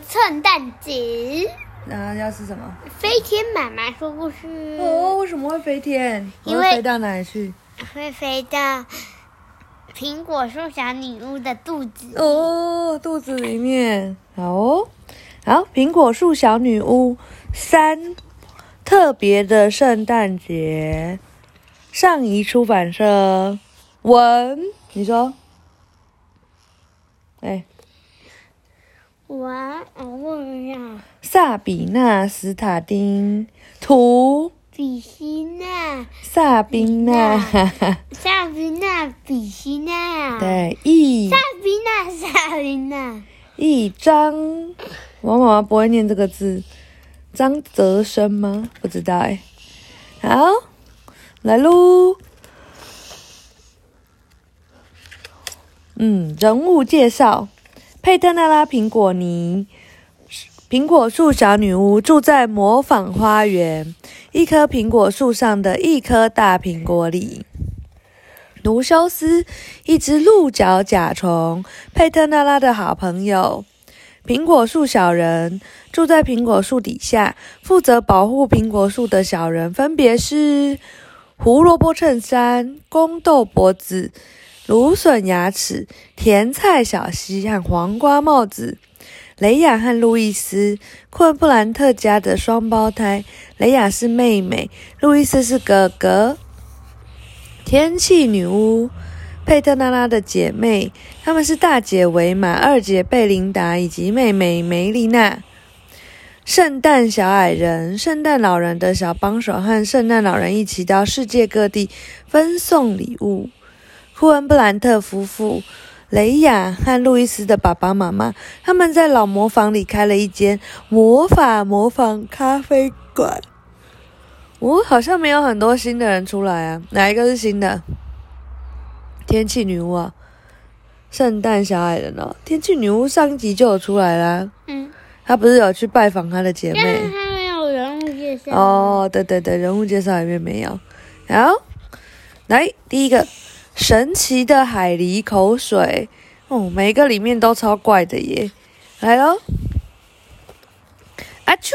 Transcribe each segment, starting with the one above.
圣诞节，然后要吃什么？飞天妈妈说故事，哦，为什么会飞天？因为会飞到哪里去？会飞到苹果树小女巫的肚子。哦，肚子里面。好哦，好，苹果树小女巫三特别的圣诞节，上移出版社文，你说？哎，哇，我问一下，萨比娜·斯塔丁。图，比希娜，萨宾娜，萨比娜，比希娜，，对，一。萨比娜，萨比娜，一张，我妈妈不会念这个字，张泽生吗？不知道哎。好，来喽。嗯，人物介绍：佩特纳拉苹果泥，苹果树小女巫住在模仿花园，一棵苹果树上的一颗大苹果里。卢修斯，一只鹿角甲虫，佩特纳拉的好朋友。苹果树小人住在苹果树底下，负责保护苹果树的小人分别是胡萝卜衬衫、宫豆脖子、芦笋牙齿、甜菜小溪和黄瓜帽子。雷亚和路易斯，昆布兰特家的双胞胎，雷亚是妹妹，路易斯是哥哥。天气女巫佩特娜拉的姐妹，她们是大姐维玛、二姐贝琳达以及妹妹梅丽娜。圣诞小矮人，圣诞老人的小帮手，和圣诞老人一起到世界各地分送礼物。库恩布兰特夫妇，雷亚和路易斯的爸爸妈妈，他们在老磨坊里开了一间魔法模仿咖啡馆。哦、好像没有很多新的人出来啊，哪一个是新的？天气女巫啊，圣诞小矮人哦，天气女巫上一集就有出来啦，嗯，她不是有去拜访她的姐妹？他没有人物介绍。，哦，对对对，人物介绍里面没有。好，来第一个，神奇的海狸口水，哦，每一个里面都超怪的耶。来喽，阿啾！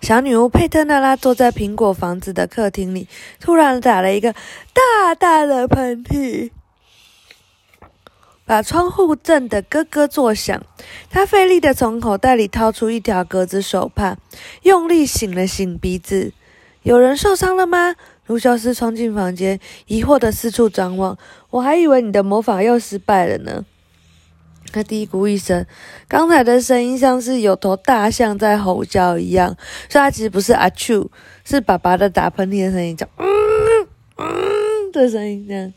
小女巫佩特娜拉坐在苹果房子的客厅里，突然打了一个大大的喷嚏，把窗户震得咯咯作响。她费力地从口袋里掏出一条格子手帕，用力擤了擤鼻子。有人受伤了吗？卢修斯冲进房间，疑惑地四处张望。我还以为你的魔法又失败了呢。他嘀咕一声，刚才的声音像是有头大象在吼叫一样，所以他其实不是阿丘，是爸爸的打喷嚏的声音，叫嗯嗯的声音这样。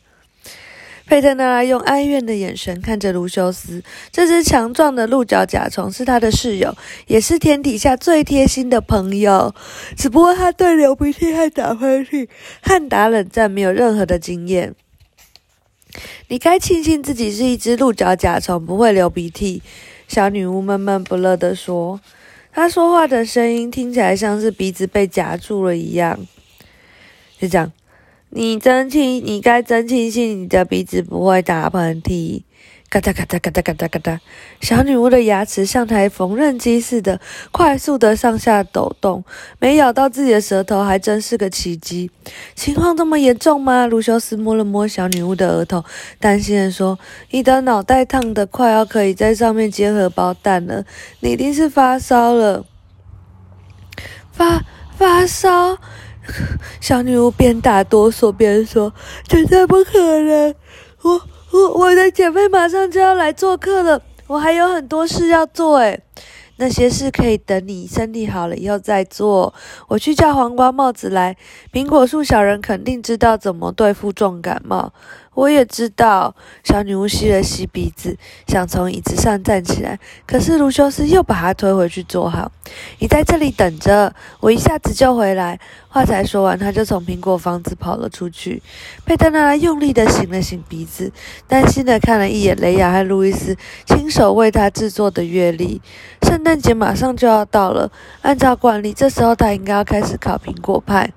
佩特纳用哀怨的眼神看着卢修斯，这只强壮的鹿角甲虫是他的室友，也是天底下最贴心的朋友。只不过他对流鼻涕和打喷嚏和打冷战没有任何的经验。你该庆幸自己是一只鹿角甲虫，不会流鼻涕。小女巫闷闷不乐地说。她说话的声音听起来像是鼻子被夹住了一样。就这样，你真庆，你该真庆幸你的鼻子不会打喷嚏。嘎哒嘎哒嘎哒嘎哒嘎哒，小女巫的牙齿像台缝纫机似的，快速的上下抖动，没咬到自己的舌头，还真是个奇迹。情况这么严重吗？卢修斯摸了摸小女巫的额头，担心的说：“你的脑袋烫得快要可以在上面接荷包蛋了，你一定是发烧了。”发发烧？小女巫边打哆嗦边说：“绝对不可能！我我我的姐妹马上就要来做客了，我还有很多事要做。诶，那些事可以等你身体好了以后再做。我去叫黄瓜帽子来，苹果树小人肯定知道怎么对付重感冒。我也知道。小女巫吸了吸鼻子，想从椅子上站起来，可是卢修斯又把她推回去坐好。你在这里等着，我一下子就回来。话才说完，他就从苹果房子跑了出去。佩特娜拉用力地擤了擤鼻子，担心地看了一眼雷亚和路易斯亲手为他制作的月历。圣诞节马上就要到了，按照惯例，这时候他应该要开始烤苹果派。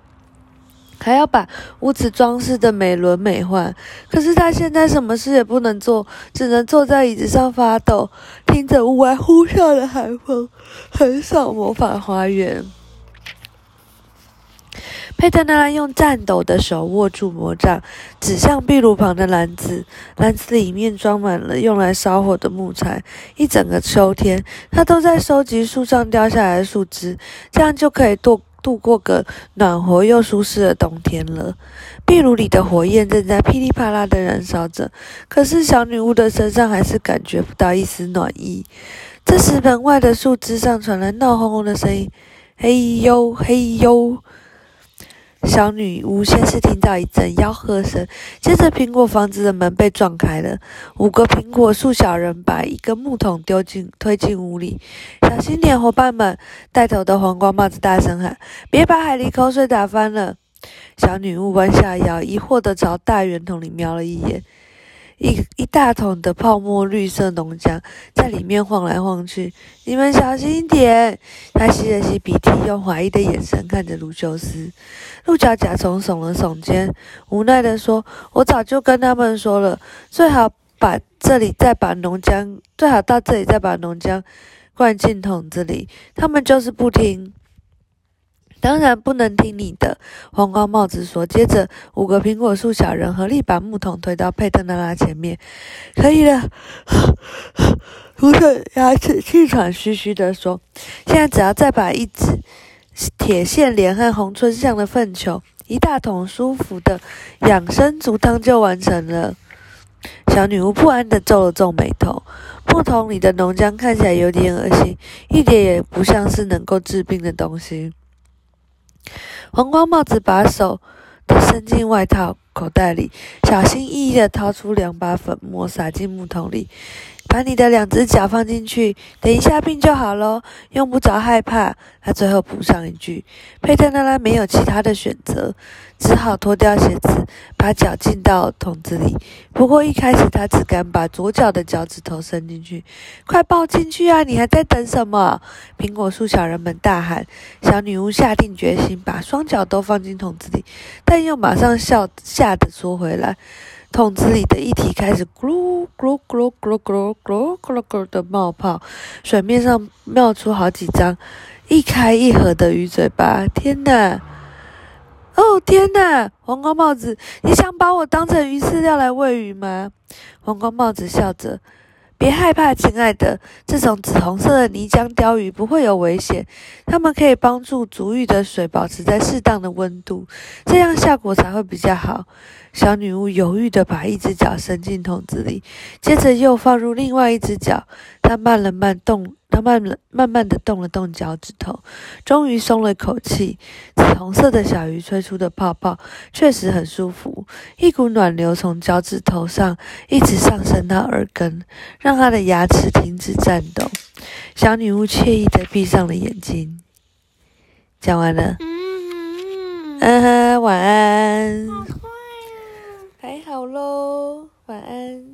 还要把屋子装饰的美轮美奂。可是他现在什么事也不能做，只能坐在椅子上发抖，听着屋外呼啸的寒风，横扫魔法花园。佩特纳拉用颤抖的手握住魔杖，指向壁炉旁的篮子。篮子里面装满了用来烧火的木材。一整个秋天，他都在收集树上掉下来的树枝，这样就可以度度过个暖和又舒适的冬天了。壁炉里的火焰正在噼里啪啦的燃烧着，可是小女巫的身上还是感觉不到一丝暖意。这时，门外的树枝上传来闹哄哄的声音：“嘿呦，嘿呦！”小女巫先是听到一阵吆喝声，接着苹果房子的门被撞开了。五个苹果树小人把一个木桶丢进推进屋里，小心点，伙伴们！带头的黄瓜帽子大声喊：“别把海狸口水打翻了！”小女巫弯下腰，疑惑地朝大圆桶里瞄了一眼。一一大桶的泡沫绿色浓浆在里面晃来晃去，你们小心点！他吸了吸鼻涕，用怀疑的眼神看着卢修斯。鹿角甲虫耸了耸肩，无奈地说：“我早就跟他们说了，最好把这里再把浓浆，最好到这里再把浓浆灌进桶子里，他们就是不听。”当然不能听你的，黄瓜帽子说。接着，五个苹果树小人合力把木桶推到佩特纳拉前面。可以了，胡特牙齿气喘吁吁地说：“现在只要再把一只铁线莲和红春象的粪球，一大桶舒服的养生足汤就完成了。”小女巫不安地皱了皱眉头。木桶里的浓浆看起来有点恶心，一点也不像是能够治病的东西。黄光帽子把手伸进外套口袋里，小心翼翼地掏出两把粉末，撒进木桶里。把你的两只脚放进去，等一下病就好喽，用不着害怕。他最后补上一句。佩特拉拉没有其他的选择，只好脱掉鞋子，把脚进到桶子里。不过一开始他只敢把左脚的脚趾头伸进去。快抱进去啊！你还在等什么？苹果树小人们大喊。小女巫下定决心，把双脚都放进桶子里，但又马上笑吓得缩回来。桶子里的液体开始咕噜咕噜咕噜咕噜咕噜咕噜咕噜咕噜的冒泡，水面上冒出好几张一开一合的鱼嘴巴。天哪！哦天哪！黄光帽子，你想把我当成鱼饲料来喂鱼吗？黄光帽子笑着。别害怕，亲爱的，这种紫红色的泥浆鲷鱼不会有危险。它们可以帮助足浴的水保持在适当的温度，这样效果才会比较好。小女巫犹豫地把一只脚伸进桶子里，接着又放入另外一只脚。她慢了慢动。他慢了，慢慢的动了动脚趾头，终于松了口气。紫红色的小鱼吹出的泡泡确实很舒服，一股暖流从脚趾头上一直上升到耳根，让他的牙齿停止颤抖。小女巫惬意的闭上了眼睛。讲完了，嗯哼，晚安。还好喽，晚安。